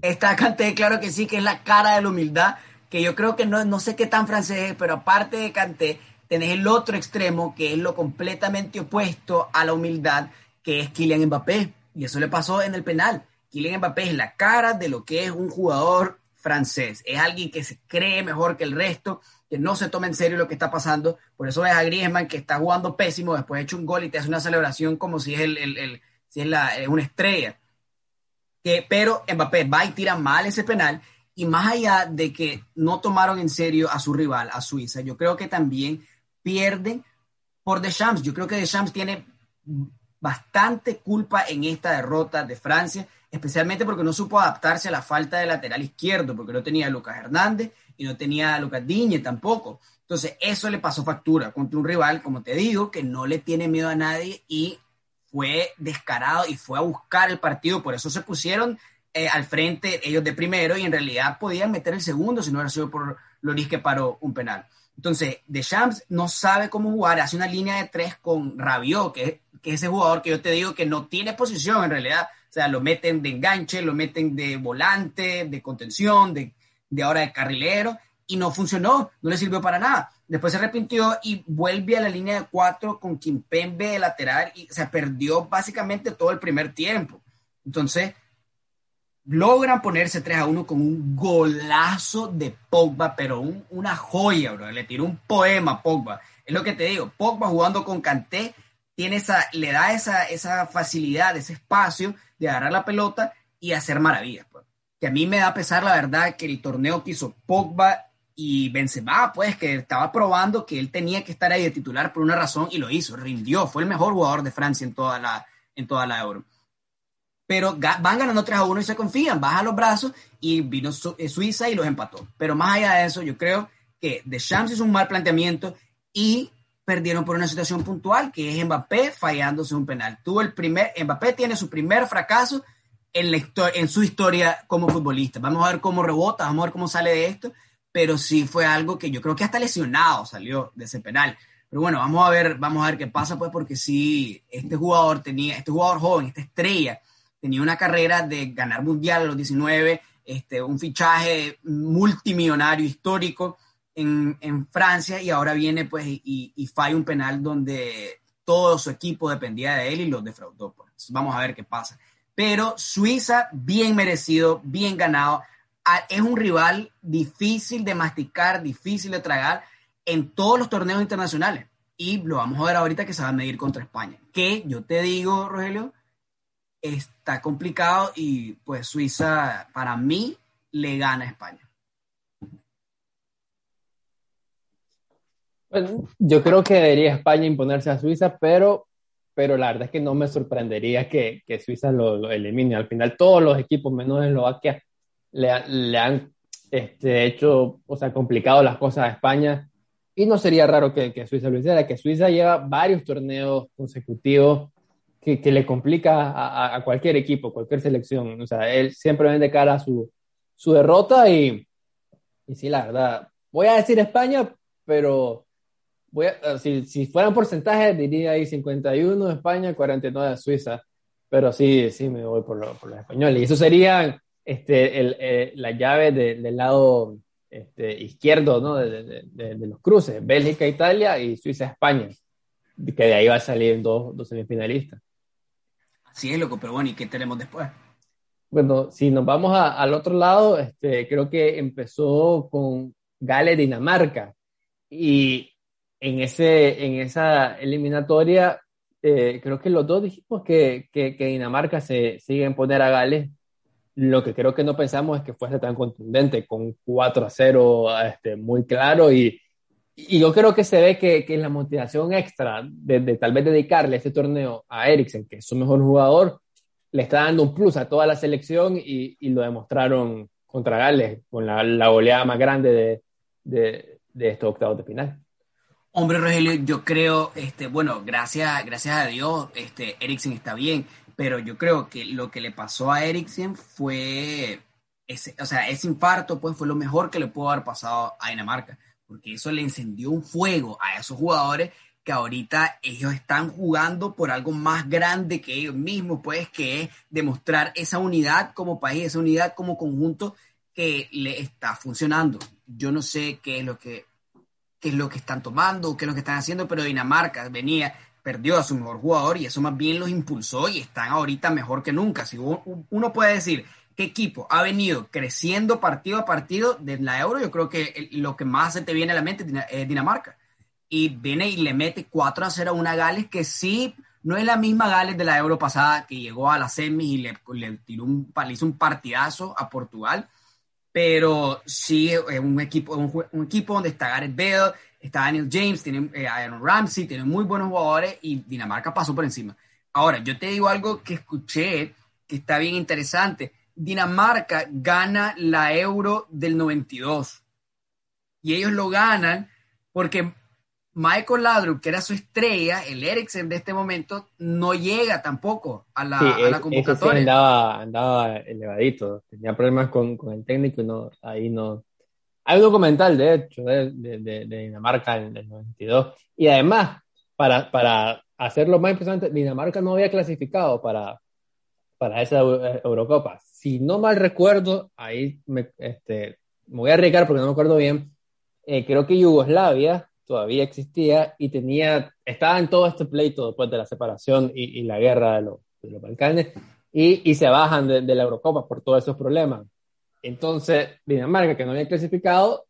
Está Canté, claro que sí, que es la cara de la humildad, que yo creo que no, no sé qué tan francés es, pero aparte de Canté, tenés el otro extremo, que es lo completamente opuesto a la humildad, que es Kylian Mbappé. Y eso le pasó en el penal. Kylian Mbappé es la cara de lo que es un jugador francés. Es alguien que se cree mejor que el resto, que no se toma en serio lo que está pasando. Por eso ves a Griezmann que está jugando pésimo, después de hecho un gol y te hace una celebración como si es, el, si es, la, una estrella. Que, pero Mbappé va y tira mal ese penal. Y más allá de que no tomaron en serio a su rival, a Suiza, yo creo que también pierden por Deschamps. Yo creo que Deschamps tiene bastante culpa en esta derrota de Francia especialmente porque no supo adaptarse a la falta de lateral izquierdo, porque no tenía a Lucas Hernández y no tenía a Lucas Diñe tampoco. Entonces, eso le pasó factura contra un rival, como te digo, que no le tiene miedo a nadie y fue descarado y fue a buscar el partido. Por eso se pusieron eh, al frente ellos de primero y en realidad podían meter el segundo si no hubiera sido por Loris que paró un penal. Entonces, Deschamps no sabe cómo jugar, hace una línea de tres con Rabiot, que, que es ese jugador que yo te digo que no tiene posición en realidad, o sea, lo meten de enganche, lo meten de volante, de contención, de, de ahora de carrilero, y no funcionó, no le sirvió para nada. Después se arrepintió y vuelve a la línea de cuatro con Kimpembe de lateral y se perdió básicamente todo el primer tiempo. Entonces, logran ponerse 3 a 1 con un golazo de Pogba, pero una joya, bro. Le tiró un poema a Pogba. Es lo que te digo, Pogba jugando con Kanté tiene esa, le da esa, esa facilidad, ese espacio de agarrar la pelota y hacer maravillas. Pues. Que a mí me da pesar, la verdad, que el torneo que hizo Pogba y Benzema, pues, que estaba probando que él tenía que estar ahí de titular por una razón y lo hizo, rindió, fue el mejor jugador de Francia en toda la, en toda la Euro. Pero van ganando 3 a 1 y se confían, bajan los brazos y vino eh, Suiza y los empató. Pero más allá de eso, yo creo que Deschamps hizo un mal planteamiento y perdieron por una situación puntual, que es Mbappé fallándose un penal. Tuvo el primer, Mbappé tiene su primer fracaso en, la en su historia como futbolista. Vamos a ver cómo rebota, vamos a ver cómo sale de esto, pero sí fue algo que yo creo que hasta lesionado salió de ese penal. Pero bueno, vamos a ver, vamos a ver qué pasa, pues, porque sí, este jugador tenía, este jugador joven, esta estrella, tenía una carrera de ganar mundial a los 19, este, un fichaje multimillonario histórico en, Francia y ahora viene pues y, falla un penal donde todo su equipo dependía de él y los defraudó. Pues. Vamos a ver qué pasa. Pero Suiza, bien merecido, bien ganado. Ah, es un rival difícil de masticar, difícil de tragar en todos los torneos internacionales. Y lo vamos a ver ahorita que se va a medir contra España. Que yo te digo, Rogelio, está complicado y pues Suiza para mí le gana a España. yo creo que debería España imponerse a Suiza, pero, pero la verdad es que no me sorprendería que, que Suiza lo, elimine. Al final, todos los equipos, menos Eslovaquia, le, le han este, hecho, o sea, complicado las cosas a España. Y no sería raro que, que Suiza lo hiciera, que Suiza lleva varios torneos consecutivos que, le complica a, cualquier equipo, cualquier selección. O sea, él siempre vende cara a su, su derrota y, y sí, la verdad, voy a decir España, pero voy a, si, si fueran porcentajes, diría ahí 51 de España, 49 de Suiza. Pero sí, sí, me voy por, lo, por los españoles. Y eso sería este, el, eh, la llave de, del lado este, izquierdo ¿no? de, de, de, los cruces, Bélgica, Italia y Suiza, España, que de ahí va a salir dos, dos semifinalistas. Así es, loco, pero bueno, ¿y qué tenemos después? Bueno, si nos vamos a, al otro lado, este, creo que empezó con Gales, Dinamarca, y en, ese, en esa eliminatoria, eh, creo que los dos dijimos que, que, que Dinamarca se sigue en poner a Gales lo que creo que no pensamos es que fuese tan contundente, con 4 a 0 este, muy claro y, y yo creo que se ve que, que la motivación extra de, de, tal vez dedicarle este torneo a Eriksen, que es su mejor jugador, le está dando un plus a toda la selección y, y lo demostraron contra Gales con la, la goleada más grande de, de, de, estos octavos de final. Hombre, Rogelio, yo creo, este, bueno, gracias, gracias a Dios, este, Eriksen está bien pero yo creo que lo que le pasó a Eriksen fue, ese, o sea, ese infarto pues fue lo mejor que le pudo haber pasado a Dinamarca, porque eso le encendió un fuego a esos jugadores que ahorita ellos están jugando por algo más grande que ellos mismos, pues que es demostrar esa unidad como país, esa unidad como conjunto que le está funcionando. Yo no sé qué es lo que qué es lo que están tomando, qué es lo que están haciendo, pero Dinamarca venía perdió a su mejor jugador y eso más bien los impulsó y están ahorita mejor que nunca. Si uno puede decir qué equipo ha venido creciendo partido a partido de la Euro, yo creo que lo que más se te viene a la mente es Dinamarca. Y viene y le mete 4 a 0 a una Gales que sí no es la misma Gales de la Euro pasada que llegó a la semis y le, le tiró un, le hizo un partidazo a Portugal, pero sí es un equipo, un, un equipo donde está Gareth Bale, está Daniel James, tiene eh, Aaron Ramsey, tiene muy buenos jugadores y Dinamarca pasó por encima. Ahora, yo te digo algo que escuché que está bien interesante. Dinamarca gana la Euro del 92 y ellos lo ganan porque Michael Ladrup, que era su estrella, el Eriksen de este momento, no llega tampoco a la, sí, a la convocatoria. Sí andaba, andaba elevadito, tenía problemas con, con el técnico y no, ahí no, hay un documental, de hecho, de, de, de Dinamarca en el 92. Y además, para, para hacerlo más impresionante, Dinamarca no había clasificado para, para esa Eurocopa. Si no mal recuerdo, ahí me, este, me voy a arriesgar porque no me acuerdo bien, eh, creo que Yugoslavia todavía existía y tenía, estaba en todo este pleito después de la separación y, la guerra de, los, Balcanes y, se bajan de, la Eurocopa por todos esos problemas. Entonces, Dinamarca, que no había clasificado,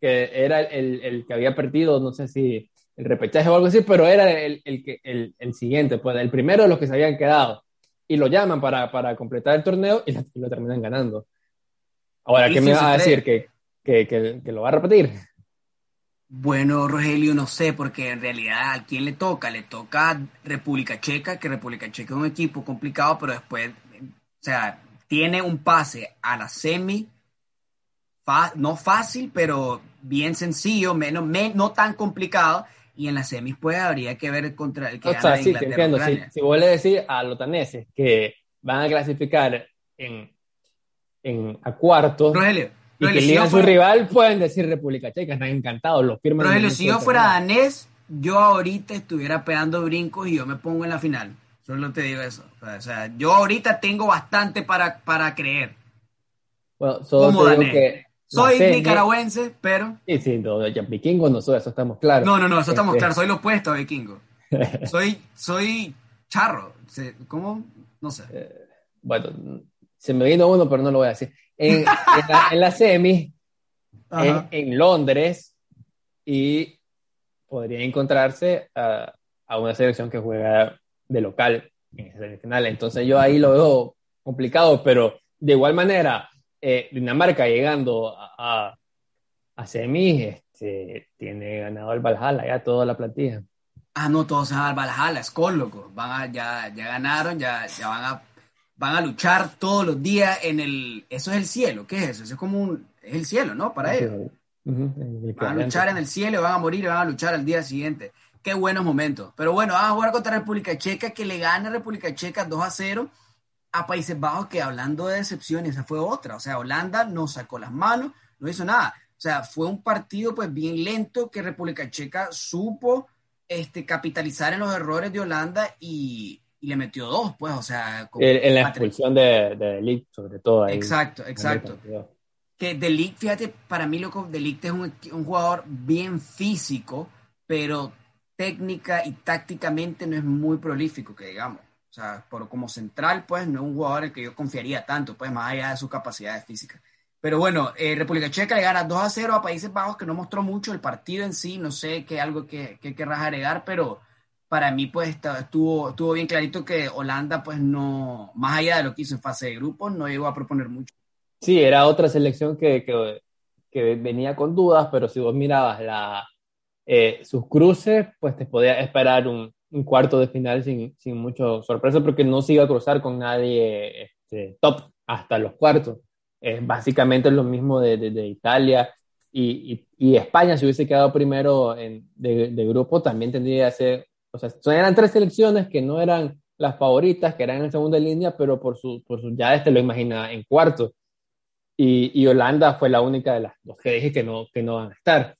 que era el, que había perdido, no sé si el repechaje o algo así, pero era el, el siguiente, pues el primero de los que se habían quedado. Y lo llaman para, para completar el torneo y lo, y lo terminan ganando. Ahora, ¿qué me vas a decir? ¿Que, que, que, que, lo va a repetir? Bueno, Rogelio, no sé, porque en realidad a quién le toca, le toca República Checa, que República Checa es un equipo complicado, pero después, o sea, tiene un pase a la semi, fa, no fácil, pero bien sencillo, menos, me, no tan complicado. Y en las semis, pues habría que ver contra el que o sea, sí, te entiendo. Si, si vos le decís a los daneses que van a clasificar en, en a cuartos Rogelio, y Rogelio, que elijan si su rival, pueden decir República Checa, están encantados, los firman. Rogelio, si yo fuera danés, yo ahorita estuviera pegando brincos y yo me pongo en la final. Solo te digo eso. O sea, yo ahorita tengo bastante para, para creer. Bueno, solo Como te digo que soy serie... nicaragüense, pero. Sí, sí, no, ya, vikingo no soy, eso estamos claros. No, no, no, eso estamos este... claros. Soy lo opuesto a vikingo. soy, soy charro. ¿Cómo? No sé. Eh, bueno, se me vino uno, pero no lo voy a decir. En, en, la, en la, semi, en, en, Londres, y podría encontrarse a, a una selección que juega de local en esa semifinal. Entonces yo ahí lo veo complicado, pero de igual manera, eh, Dinamarca llegando a, a, a semis, este, tiene ganado el Valhalla ya toda la plantilla. Ah, no, todos se van al Valhalla, es con loco. Van a, ya, ya ganaron, ya, ya van a van a luchar todos los días en el... Eso es el cielo, ¿qué es eso? Eso es como un... Es el cielo, ¿no? Para ellos. Uh -huh. Van a luchar en el cielo, van a morir y van a luchar al día siguiente qué buenos momentos. Pero bueno, vamos a jugar contra República Checa, que le gana República Checa 2 a 0 a Países Bajos, que hablando de decepciones, esa fue otra. O sea, Holanda no sacó las manos, no hizo nada. O sea, fue un partido pues bien lento que República Checa supo este, capitalizar en los errores de Holanda y, le metió dos, pues, o sea... en la expulsión de, de sobre todo. exacto, exacto. Que De Ligt, fíjate, para mí, loco, De Ligt es un, un jugador bien físico, pero técnica y tácticamente no es muy prolífico, que digamos. O sea, por, como central, pues no es un jugador en el que yo confiaría tanto, pues más allá de sus capacidades físicas. Pero bueno, eh, República Checa le gana 2 a 0 a Países Bajos, que no mostró mucho el partido en sí, no sé qué algo que, que querrás agregar, pero para mí pues estuvo, estuvo bien clarito que Holanda pues no, más allá de lo que hizo en fase de grupos, no llegó a proponer mucho. Sí, era otra selección que, que, que venía con dudas, pero si vos mirabas la, eh, sus cruces, pues te podía esperar un, un cuarto de final sin, sin mucho sorpresa porque no se iba a cruzar con nadie este, top hasta los cuartos. Es básicamente lo mismo de, de, Italia y, y, España, si hubiese quedado primero en, de, de, grupo, también tendría que ser, o sea, eran tres selecciones que no eran las favoritas, que eran en segunda línea, pero por su, por su ya este lo imagina en cuarto. Y, y, Holanda fue la única de las dos que dije que no, que no van a estar.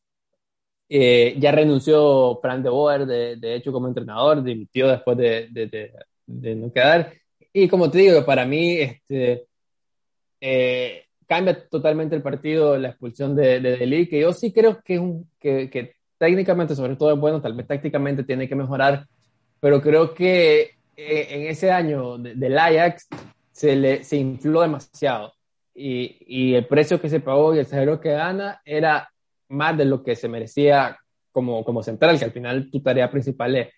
Eh, ya renunció Fran de Boer, de, de, hecho, como entrenador, dimitió después de, de, de, no quedar. Y como te digo, para mí este, eh, cambia totalmente el partido la expulsión de, de que yo sí creo que, es un, que, que, técnicamente, sobre todo es bueno, tal vez tácticamente tiene que mejorar, pero creo que eh, en ese año del Ajax se, le, se infló demasiado. Y, y, el precio que se pagó y el salario que gana era más de lo que se merecía como, como central, que al final tu tarea principal es,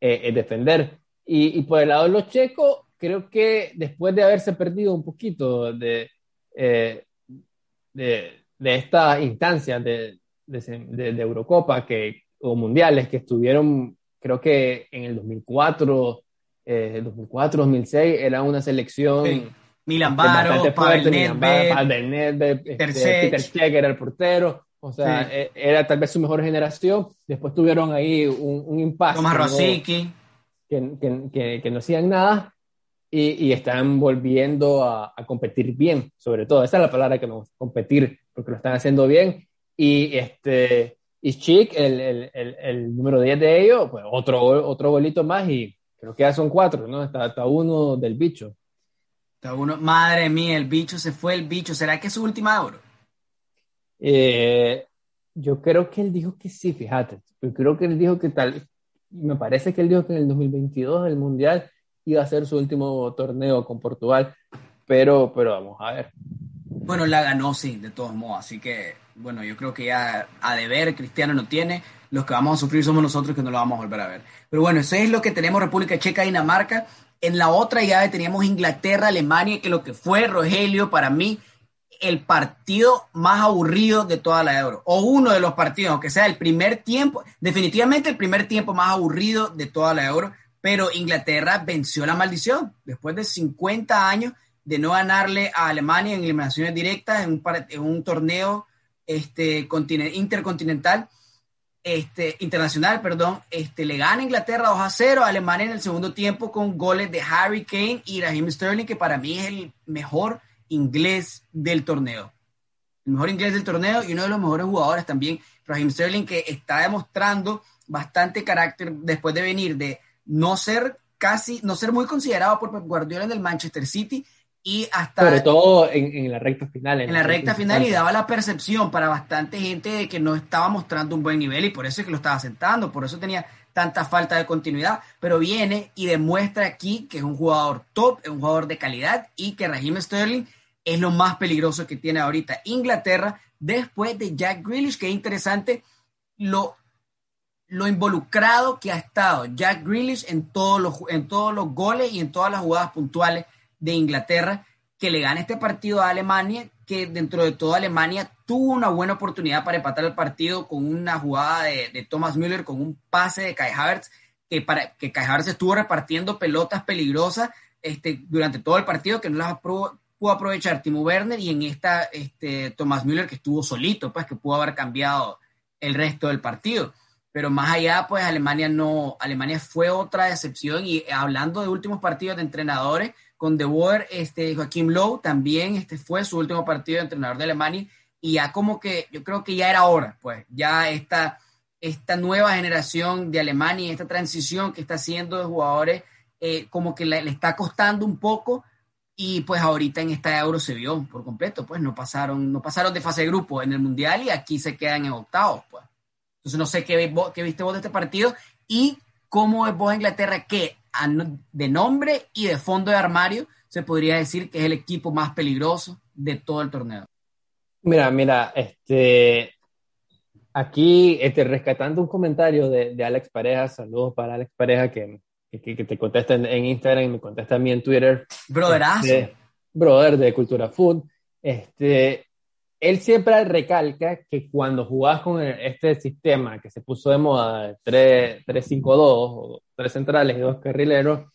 eh, defender. Y, y, por el lado de los checos, creo que después de haberse perdido un poquito de, eh, de, de estas instancias de, de, de, Eurocopa que, o mundiales que estuvieron, creo que en el 2004, eh, 2004, 2006, era una selección. Sí. Milan Baro, Pavel Nedved, este, Peter Cech era el portero. O sea, e, era tal vez su mejor generación. Después tuvieron ahí un, un impasse. Tomás Rosicky. Que, que, que, no hacían nada y, y están volviendo a, a, competir bien, sobre todo. Esa es la palabra que nos competir, porque lo están haciendo bien. Y este y Chic, el, el, el, el número 10 de ellos, pues otro, otro bolito más y creo que ya son cuatro, ¿no? Está, está uno del bicho. Está uno, madre mía, el bicho se fue el bicho. ¿Será que es su última oro? Eh, yo creo que él dijo que sí, fíjate. Yo creo que él dijo que tal, me parece que él dijo que en el 2022 el Mundial iba a ser su último torneo con Portugal, pero, pero vamos a ver. Bueno, la ganó, sí, de todos modos, así que, bueno, yo creo que ya a deber Cristiano no tiene, los que vamos a sufrir somos nosotros que no lo vamos a volver a ver. Pero bueno, eso es lo que tenemos República Checa, Dinamarca. En la otra llave teníamos Inglaterra, Alemania, que lo que fue Rogelio para mí el partido más aburrido de toda la Euro, o uno de los partidos, aunque sea el primer tiempo, definitivamente el primer tiempo más aburrido de toda la Euro, pero Inglaterra venció la maldición después de 50 años de no ganarle a Alemania en eliminaciones directas en un, en un torneo este, intercontinental, este, internacional, perdón, este, le gana Inglaterra 2 a 0 a Alemania en el segundo tiempo con goles de Harry Kane y Raheem Sterling, que para mí es el mejor inglés del torneo. El mejor inglés del torneo y uno de los mejores jugadores también, Raheem Sterling, que está demostrando bastante carácter después de venir de no ser casi, no ser muy considerado por Guardiola en el Manchester City y hasta... Sobre todo en, la recta final. En, la, recta final y daba la percepción para bastante gente de que no estaba mostrando un buen nivel y por eso es que lo estaba sentando, por eso tenía tanta falta de continuidad, pero viene y demuestra aquí que es un jugador top, es un jugador de calidad y que Raheem Sterling es lo más peligroso que tiene ahorita Inglaterra después de Jack Grealish, que es interesante lo, lo involucrado que ha estado Jack Grealish en todos, los, en todos los goles y en todas las jugadas puntuales de Inglaterra, que le gana este partido a Alemania, que dentro de toda Alemania tuvo una buena oportunidad para empatar el partido con una jugada de, Thomas Müller, con un pase de Kai Havertz, que, para, que Kai Havertz estuvo repartiendo pelotas peligrosas este, durante todo el partido, que no las pudo, aprovechar Timo Werner, y en esta este, Thomas Müller que estuvo solito, pues que pudo haber cambiado el resto del partido. Pero más allá, pues Alemania no, Alemania fue otra decepción, y hablando de últimos partidos de entrenadores, con De Boer, este, Joaquim Lowe también este, fue su último partido de entrenador de Alemania y ya como que yo creo que ya era hora, pues ya esta, esta nueva generación de Alemania, esta transición que está haciendo de jugadores, eh, como que le, está costando un poco y pues ahorita en esta Euro se vio por completo, pues no pasaron, no pasaron de fase de grupo en el Mundial y aquí se quedan en octavos, pues. Entonces no sé qué, viste vos de este partido y cómo es vos Inglaterra que de nombre y de fondo de armario se podría decir que es el equipo más peligroso de todo el torneo. Mira, mira, este, aquí este, rescatando un comentario de Alex Pareja, saludos para Alex Pareja que que, te contesta en, Instagram y me contesta a mí en Twitter. Brotherazo. Este, brother de Cultura Food. Este, él siempre recalca que cuando jugás con este sistema que se puso de moda, 3-5-2, o tres centrales y dos carrileros,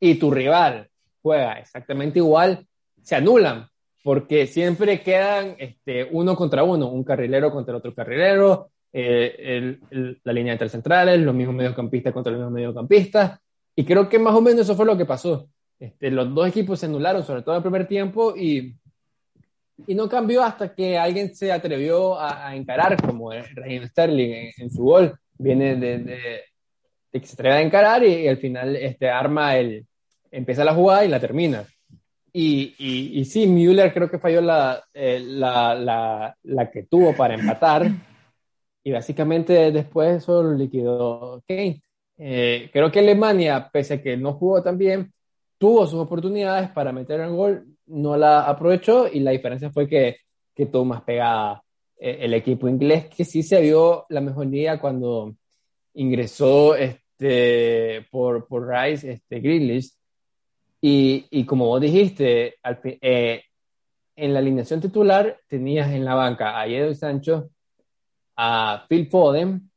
y tu rival juega exactamente igual, se anulan, porque siempre quedan este, uno contra uno, un carrilero contra el otro carrilero, eh, la línea de tres centrales, los mismos mediocampistas contra los mismos mediocampistas, y creo que más o menos eso fue lo que pasó. Este, los dos equipos se anularon, sobre todo en el primer tiempo, y, y no cambió hasta que alguien se atrevió a, encarar, como Raheem Sterling en, su gol. Viene de, de, que se atreve a encarar y, al final este, arma el, empieza la jugada y la termina. Y, y, y sí, Müller creo que falló la, eh, la, la, la, que tuvo para empatar. Y básicamente después eso lo liquidó Kane. Eh, creo que Alemania, pese a que no jugó tan bien, tuvo sus oportunidades para meter el gol, no la aprovechó y la diferencia fue que, que tuvo más pegada eh, el equipo inglés, que sí se vio la mejoría cuando ingresó este, por, por Rice, este, Grealish, y, y como vos dijiste, eh, en la alineación titular tenías en la banca a Edo Sancho, a Phil Foden,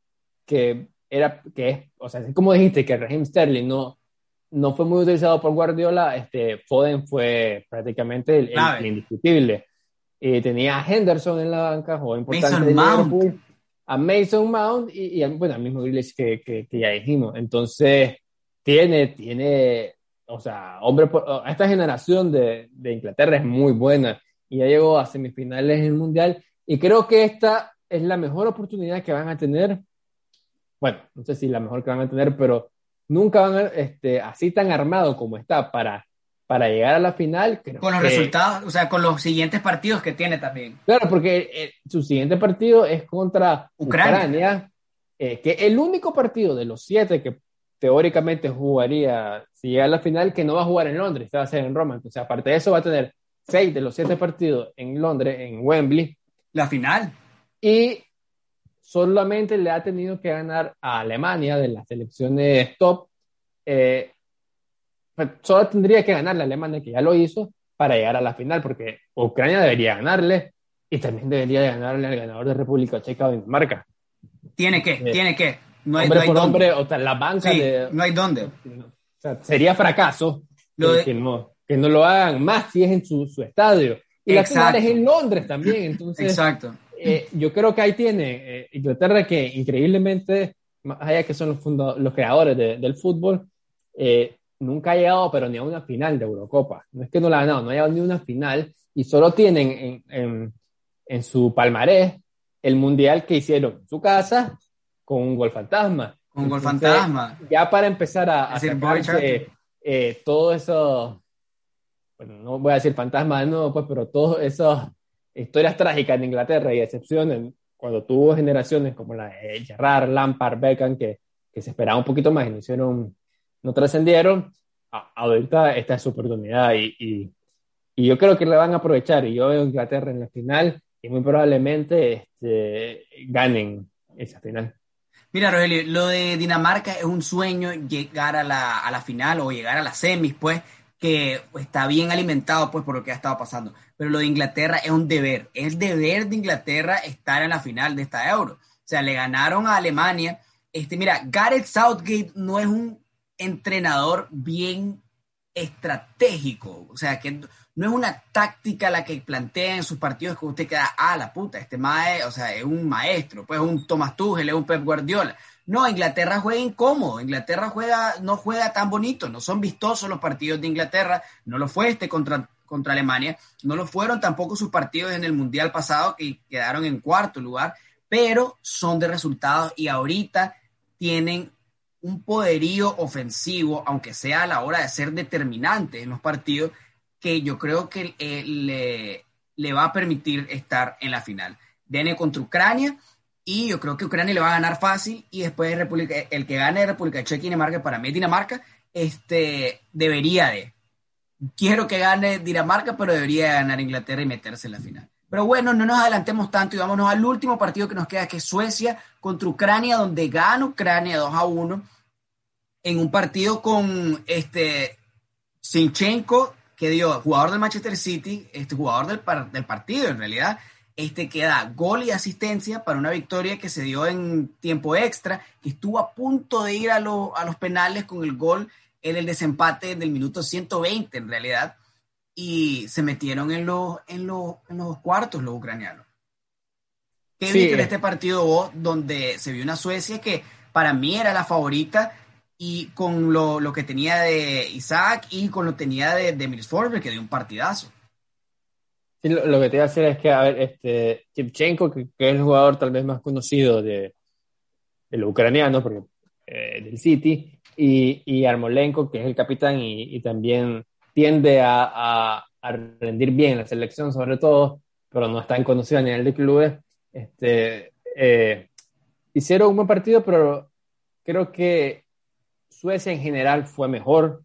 que era que es, o sea, como dijiste que Raheem Sterling no, no fue muy utilizado por Guardiola, este, Foden fue prácticamente el, indiscutible. y tenía a Henderson en la banca, jugador importante Mason a Mason Mount y, bueno, al mismo Grealish que, que, ya dijimos. Entonces, tiene, tiene, o sea, hombre, esta generación de, de Inglaterra es muy buena y ya llegó a semifinales en el Mundial y creo que esta es la mejor oportunidad que van a tener bueno, no sé si la mejor que van a tener, pero nunca van a, este, así tan armado como está para, para llegar a la final. con los resultados, o sea, con los siguientes partidos que tiene también. Claro, porque eh, su siguiente partido es contra Ucrania, eh, que el único partido de los siete que teóricamente jugaría si llega a la final, que no va a jugar en Londres, va a ser en Roma. Entonces, aparte de eso, va a tener seis de los siete partidos en Londres, en Wembley. La final. Y solamente le ha tenido que ganar a Alemania de las selecciones top. Eh, pues, solo tendría que ganarle a Alemania, que ya lo hizo, para llegar a la final, porque Ucrania debería ganarle y también debería ganarle al ganador de República Checa o Dinamarca. Tiene que, eh, tiene que. No hay, hombre por hombre, o sea, la banca de, No hay dónde. O sea, sería fracaso que, no, que no lo hagan más si es en su, su estadio. Y la final es en Londres también, entonces. Exacto. Eh, yo creo que ahí tiene eh, Inglaterra que increíblemente, más allá que son los, los creadores del fútbol, eh, nunca ha llegado, pero ni a una final de Eurocopa. No es que no la ha ganado, no ha llegado ni a una final y solo tienen en, en, en su palmarés el mundial que hicieron en su casa con un gol fantasma. Con un gol fantasma. Ya para empezar a, a sacarse todo eso, bueno, no voy a decir fantasma de nuevo, pues, pero todos esos historias trágicas en Inglaterra y excepciones cuando tuvo generaciones como la de Gerrard, Lampard, Beckham, que, que se esperaba un poquito más y no hicieron, no trascendieron, ahorita esta es su oportunidad y, y, y, yo creo que la van a aprovechar y yo veo Inglaterra en la final y muy probablemente este, ganen esa final. Mira, Rogelio, lo de Dinamarca es un sueño llegar a la, a la final o llegar a las semis, pues, que está bien alimentado pues por lo que ha estado pasando. Pero lo de Inglaterra es un deber, es deber de Inglaterra estar en la final de esta Euro. O sea, le ganaron a Alemania. Este, mira, Gareth Southgate no es un entrenador bien estratégico, o sea, que no es una táctica la que plantea en sus partidos que usted queda, ah, la puta, este mae, o sea, es un maestro, pues un Thomas Tuchel, es un Pep Guardiola. No, Inglaterra juega incómodo, Inglaterra juega, no juega tan bonito, no son vistosos los partidos de Inglaterra, no lo fue este contra, contra Alemania. No lo fueron tampoco sus partidos en el Mundial pasado, que quedaron en cuarto lugar, pero son de resultados y ahorita tienen un poderío ofensivo, aunque sea a la hora de ser determinante en los partidos, que yo creo que eh, le, le, va a permitir estar en la final. Viene contra Ucrania y yo creo que Ucrania le va a ganar fácil y después República, el que gane República Checa y Dinamarca, para mí Dinamarca, este, debería de. Quiero que gane Dinamarca, pero debería ganar Inglaterra y meterse en la final. Pero bueno, no nos adelantemos tanto y vámonos al último partido que nos queda, que es Suecia contra Ucrania, donde gana Ucrania 2 a 1 en un partido con este Sinchenko, que dio jugador del Manchester City, este jugador del, del partido en realidad, este que da gol y asistencia para una victoria que se dio en tiempo extra, que estuvo a punto de ir a los penales con el gol en el desempate del minuto 120 en realidad y se metieron en los, en los, en los cuartos los ucranianos. ¿Qué viste en este partido vos, donde se vio una Suecia que para mí era la favorita y con lo, lo que tenía de Isaac y con lo que tenía de, de Miles que dio un partidazo? Sí, lo, que te iba a decir es que, a ver, este, Chipchenko, que, es el jugador tal vez más conocido de, de los ucranianos, porque, eh, del City, y, y Armolenko, que es el capitán y, también tiende a, a, rendir bien en la selección, sobre todo, pero no está en conocido a nivel de clubes. Este, eh, hicieron un buen partido, pero creo que Suecia en general fue mejor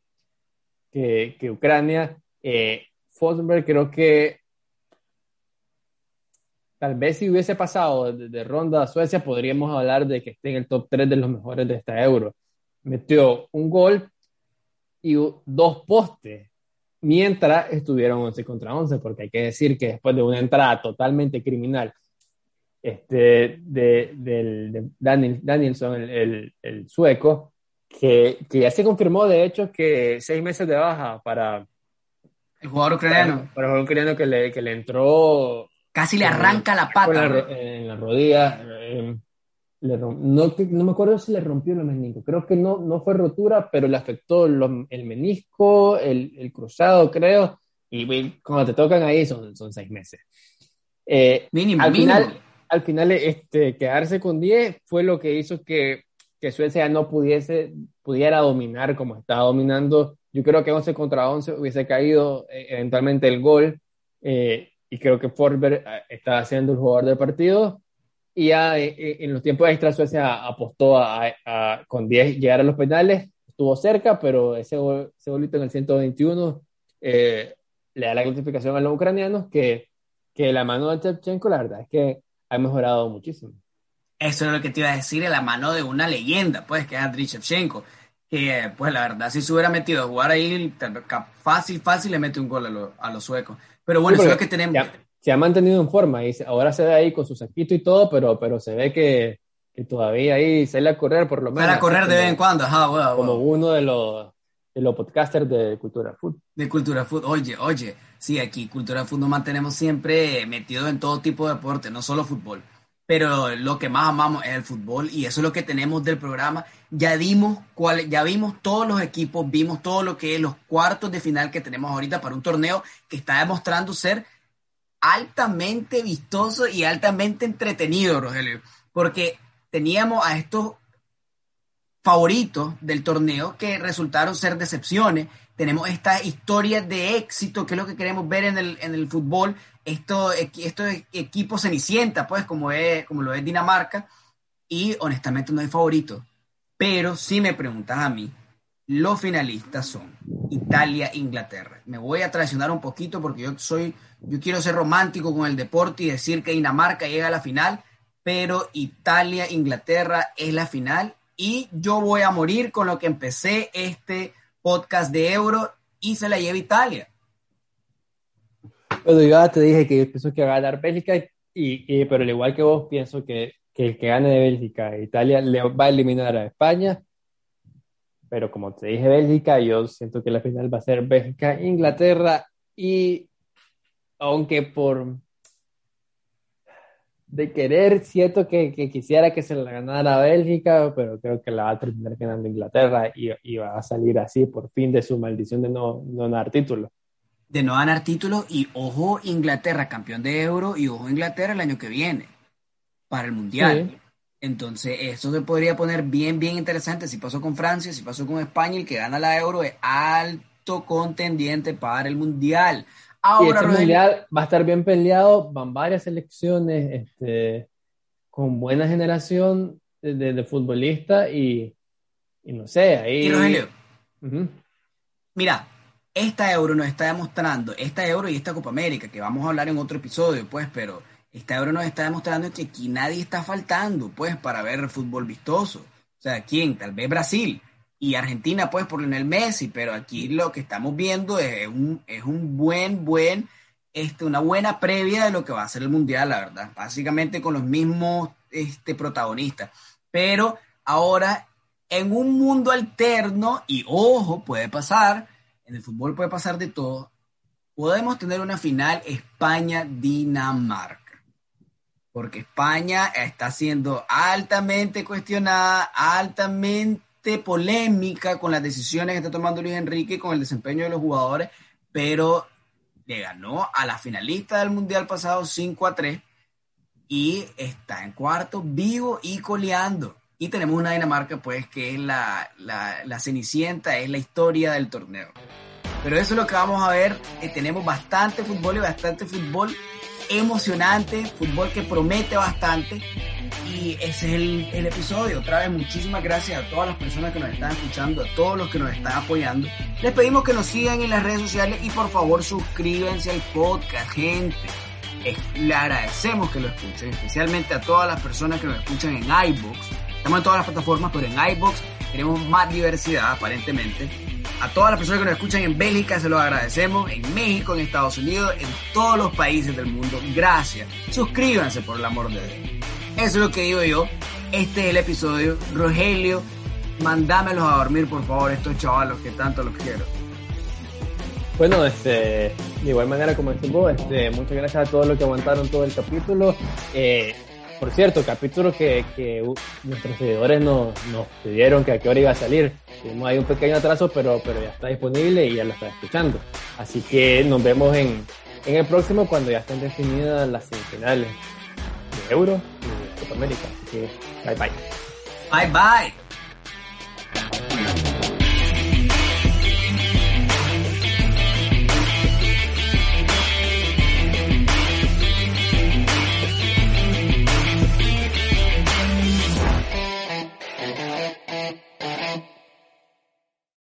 que, que Ucrania. Eh, Forsberg creo que tal vez si hubiese pasado de, de, ronda a Suecia, podríamos hablar de que esté en el top 3 de los mejores de esta Euro. Metió un gol y dos postes mientras estuvieron 11 contra 11, porque hay que decir que después de una entrada totalmente criminal este, de, de Daniel, Danielson, el, el, sueco, que, que, ya se confirmó de hecho que seis meses de baja para el jugador ucraniano. Para, para el jugador ucraniano que le, que le entró. Casi le arranca la pata. en la rodilla. Eh, no, no, me acuerdo si le rompió el menisco, creo que no, no fue rotura, pero le afectó el menisco, el, el, cruzado, creo, y cuando te tocan ahí son, son seis meses. Eh, mínimo, al, Final, al final, este, quedarse con 10 fue lo que hizo que, que Suecia no pudiese, pudiera dominar como estaba dominando. Yo creo que 11 contra 11 hubiese caído eh, eventualmente el gol, eh, y creo que Forsberg estaba siendo el jugador del partido y ya eh, eh, en los tiempos extra Suecia apostó a, con 10 llegar a los penales, estuvo cerca, pero ese, ese golito en el 121 eh, le da la clasificación a los ucranianos que, que la mano de Shevchenko, la verdad es que ha mejorado muchísimo. Eso es lo que te iba a decir, la mano de una leyenda, pues, que es Andriy Shevchenko, que, pues, la verdad, si se hubiera metido a jugar ahí, fácil, fácil le mete un gol a, los suecos. Pero bueno, eso es lo que tenemos se ha mantenido en forma y ahora se ve ahí con su saquito y todo, pero, pero se ve que, que todavía ahí sale a correr por lo menos. Sale a correr de vez en cuando, ajá, bueno, Como uno de los, de los podcasters de Cultura Food. De Cultura Food, oye, oye, sí, aquí Cultura Food nos mantenemos siempre metidos en todo tipo de deporte, no solo fútbol. Pero lo que más amamos es el fútbol y eso es lo que tenemos del programa. Ya dimos cuál, ya vimos todos los equipos, vimos todo lo que es los cuartos de final que tenemos ahorita para un torneo que está demostrando ser altamente vistoso y altamente entretenido, Rogelio, porque teníamos a estos favoritos del torneo que resultaron ser decepciones. Tenemos esta historia de éxito, que es lo que queremos ver en el, en el fútbol, estos, estos equipos cenicienta, pues, como, es, como lo es Dinamarca, y honestamente no hay favorito. Pero si me preguntas a mí, los finalistas son Italia Inglaterra. Me voy a traicionar un poquito porque yo soy, yo quiero ser romántico con el deporte y decir que Dinamarca llega a la final, pero Italia Inglaterra es la final y yo voy a morir con lo que empecé este podcast de Euro y se la lleva Italia. Bueno, yo ya te dije que yo pienso que va a ganar Bélgica, y, pero al igual que vos, pienso que, que el que gane de Bélgica e Italia le va a eliminar a España pero como te dije Bélgica, yo siento que la final va a ser Bélgica-Inglaterra y aunque por de querer, siento que, que, quisiera que se la ganara Bélgica, pero creo que la va a terminar ganando Inglaterra y, y, va a salir así por fin de su maldición de no, no ganar título. de no ganar títulos y ojo Inglaterra campeón de euro y ojo Inglaterra el año que viene para el mundial. Entonces, eso se podría poner bien, bien interesante. Si pasó con Francia, si pasó con España, el que gana la euro es alto contendiente para el mundial. Ahora, el mundial va a estar bien peleado, van varias selecciones este, con buena generación de, futbolistas y, no sé, ahí... mira, esta euro nos está demostrando, esta euro y esta Copa América, que vamos a hablar en otro episodio, pues, pero esta euro nos está demostrando que aquí nadie está faltando, pues, para ver fútbol vistoso. O sea, ¿quién? Tal vez Brasil y Argentina, pues, por el Messi, pero aquí lo que estamos viendo es un, es un buen, buen, este, una buena previa de lo que va a ser el Mundial, la verdad. Básicamente con los mismos este, protagonistas. Pero ahora, en un mundo alterno, y ojo, puede pasar, en el fútbol puede pasar de todo, podemos tener una final España-Dinamarca porque España está siendo altamente cuestionada, altamente polémica con las decisiones que está tomando Luis Enrique con el desempeño de los jugadores, pero le ganó a la finalista del Mundial pasado 5 a 3 y está en cuarto vivo y coleando. Y tenemos una Dinamarca, pues, que es la, la, cenicienta, es la historia del torneo. Pero eso es lo que vamos a ver. Eh, tenemos bastante fútbol y bastante fútbol emocionante, fútbol que promete bastante. Y ese es el, el, episodio. Otra vez, muchísimas gracias a todas las personas que nos están escuchando, a todos los que nos están apoyando. Les pedimos que nos sigan en las redes sociales y por favor suscríbanse al podcast, gente. le agradecemos que lo escuchen, especialmente a todas las personas que nos escuchan en iBooks. Estamos en todas las plataformas, pero en iBooks tenemos más diversidad aparentemente a todas las personas que nos escuchan en Bélgica se los agradecemos, en México, en Estados Unidos, en todos los países del mundo. Gracias. Suscríbanse por el amor de Dios. Eso es lo que digo yo. Este es el episodio. Rogelio, mandámelos a dormir, por favor, estos chavalos que tanto los quiero. Bueno, este, de igual manera como estuvo, muchas gracias a todos los que aguantaron todo el capítulo. Eh, por cierto, capítulo que, nuestros seguidores nos, nos, pidieron que a qué hora iba a salir. Tuvimos ahí un pequeño atraso, pero, pero ya está disponible y ya lo está escuchando. Así que nos vemos en, en el próximo cuando ya estén definidas las semifinales de Euro y de Copa América. Así que bye bye. Bye bye.